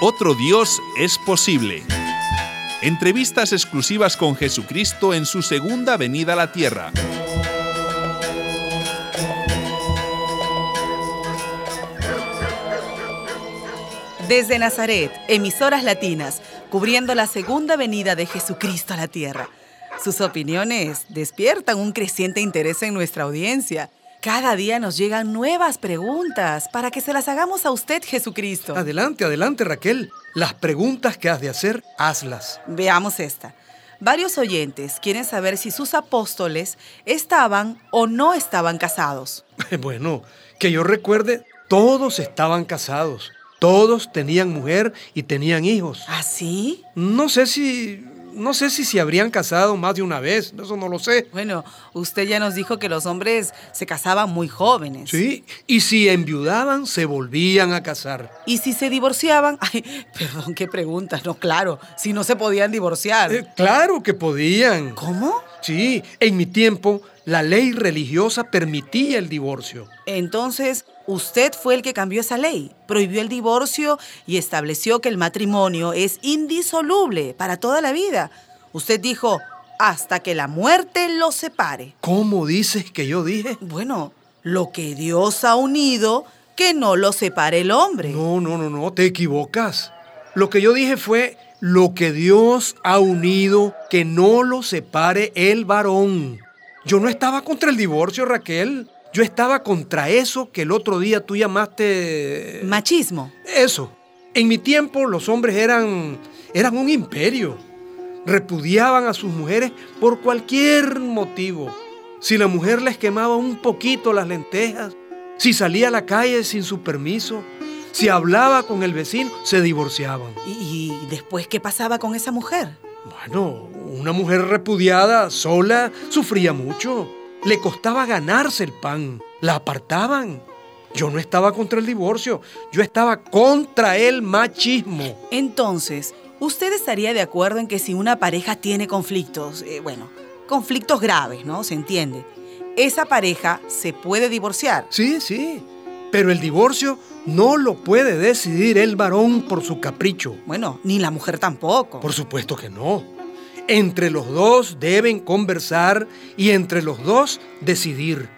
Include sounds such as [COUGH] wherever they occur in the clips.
Otro Dios es posible. Entrevistas exclusivas con Jesucristo en su segunda venida a la tierra. Desde Nazaret, emisoras latinas, cubriendo la segunda venida de Jesucristo a la tierra. Sus opiniones despiertan un creciente interés en nuestra audiencia. Cada día nos llegan nuevas preguntas para que se las hagamos a usted, Jesucristo. Adelante, adelante, Raquel. Las preguntas que has de hacer, hazlas. Veamos esta. Varios oyentes quieren saber si sus apóstoles estaban o no estaban casados. [LAUGHS] Bueno, que yo recuerde, todos estaban casados. Todos tenían mujer y tenían hijos. ¿Ah, sí? No sé si no sé si se habrían casado más de una vez, eso no lo sé. Bueno, usted ya nos dijo que los hombres se casaban muy jóvenes. Sí, y si enviudaban, se volvían a casar. ¿Y si se divorciaban? [LAUGHS] Ay, perdón, qué pregunta. No, claro, si no se podían divorciar. Eh, claro que podían. ¿Cómo? Sí, en mi tiempo la ley religiosa permitía el divorcio. Entonces, usted fue el que cambió esa ley, prohibió el divorcio y estableció que el matrimonio es indisoluble para toda la vida. Usted dijo, hasta que la muerte los separe. ¿Cómo dices que yo dije? Bueno, lo que Dios ha unido, que no lo separe el hombre. No, no, no, no, te equivocas. Lo que yo dije fue lo que Dios ha unido, que no lo separe el varón. Yo no estaba contra el divorcio, Raquel. Yo estaba contra eso que el otro día tú llamaste... Machismo. Eso. En mi tiempo los hombres eran, eran un imperio. Repudiaban a sus mujeres por cualquier motivo. Si la mujer les quemaba un poquito las lentejas, si salía a la calle sin su permiso, si hablaba con el vecino, se divorciaban. ¿Y, y después qué pasaba con esa mujer? Bueno, una mujer repudiada, sola, sufría mucho. Le costaba ganarse el pan. La apartaban. Yo no estaba contra el divorcio, yo estaba contra el machismo. Entonces, ¿usted estaría de acuerdo en que si una pareja tiene conflictos, eh, bueno, conflictos graves, ¿no? Se entiende. Esa pareja se puede divorciar. Sí, sí. Pero el divorcio no lo puede decidir el varón por su capricho. Bueno, ni la mujer tampoco. Por supuesto que no. Entre los dos deben conversar y entre los dos decidir.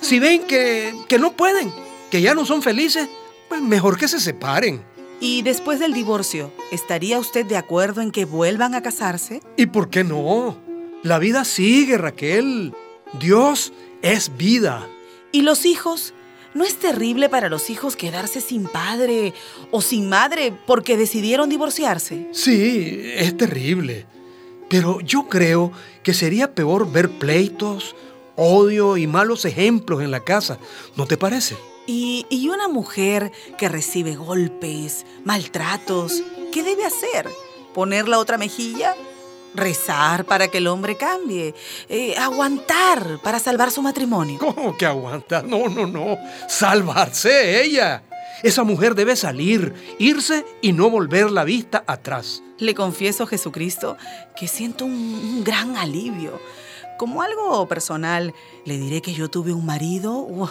Si ven que, que no pueden, que ya no son felices, pues mejor que se separen. ¿Y después del divorcio, estaría usted de acuerdo en que vuelvan a casarse? ¿Y por qué no? La vida sigue, Raquel. Dios es vida. ¿Y los hijos? ¿No es terrible para los hijos quedarse sin padre o sin madre porque decidieron divorciarse? Sí, es terrible. Pero yo creo que sería peor ver pleitos, odio y malos ejemplos en la casa. ¿No te parece? ¿Y, y una mujer que recibe golpes, maltratos, qué debe hacer? ¿Poner la otra mejilla? Rezar para que el hombre cambie, eh, aguantar para salvar su matrimonio. ¿Cómo que aguantar? No, no, no. Salvarse ella. Esa mujer debe salir, irse y no volver la vista atrás. Le confieso, Jesucristo, que siento un, un gran alivio. Como algo personal, le diré que yo tuve un marido uh,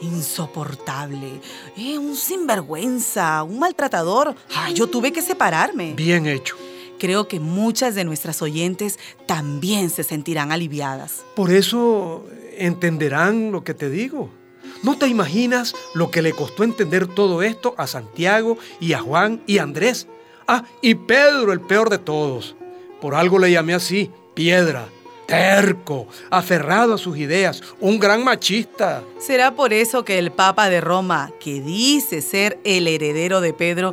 insoportable, eh, un sinvergüenza, un maltratador. Ah, yo tuve que separarme. Bien hecho. Creo que muchas de nuestras oyentes también se sentirán aliviadas. Por eso entenderán lo que te digo. ¿No te imaginas lo que le costó entender todo esto a Santiago y a Juan y a Andrés? Ah, y Pedro, el peor de todos. Por algo le llamé así, piedra, terco, aferrado a sus ideas, un gran machista. ¿Será por eso que el Papa de Roma, que dice ser el heredero de Pedro,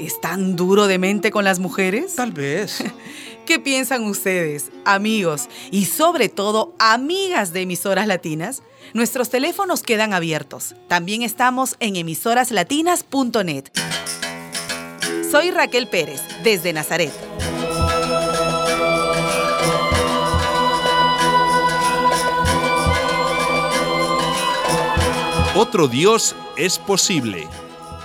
es tan duro de mente con las mujeres? Tal vez. [LAUGHS] ¿Qué piensan ustedes, amigos y sobre todo amigas de emisoras latinas? Nuestros teléfonos quedan abiertos. También estamos en emisoraslatinas.net. Soy Raquel Pérez, desde Nazaret. Otro Dios es posible.